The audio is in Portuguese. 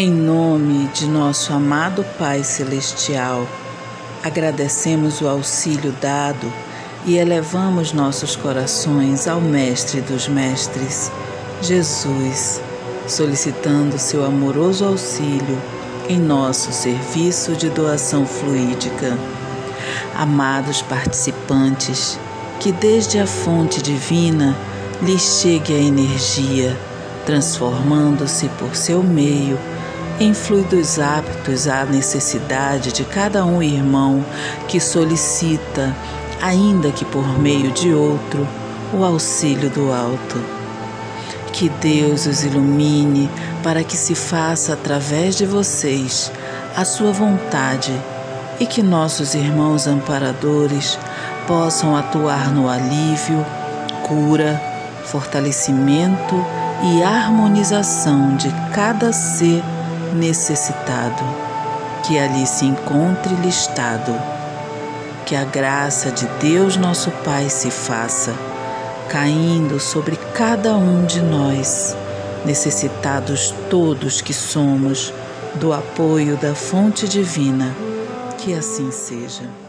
Em nome de nosso amado Pai Celestial, agradecemos o auxílio dado e elevamos nossos corações ao Mestre dos Mestres, Jesus, solicitando seu amoroso auxílio em nosso serviço de doação fluídica. Amados participantes, que desde a fonte divina lhes chegue a energia, transformando-se por seu meio em fluidos aptos à necessidade de cada um irmão que solicita, ainda que por meio de outro, o auxílio do alto. Que Deus os ilumine para que se faça através de vocês a sua vontade e que nossos irmãos amparadores possam atuar no alívio, cura, fortalecimento e harmonização de cada ser necessitado, que ali se encontre listado. Que a graça de Deus nosso Pai se faça, caindo sobre cada um de nós, necessitados todos que somos do apoio da fonte divina. Que assim seja.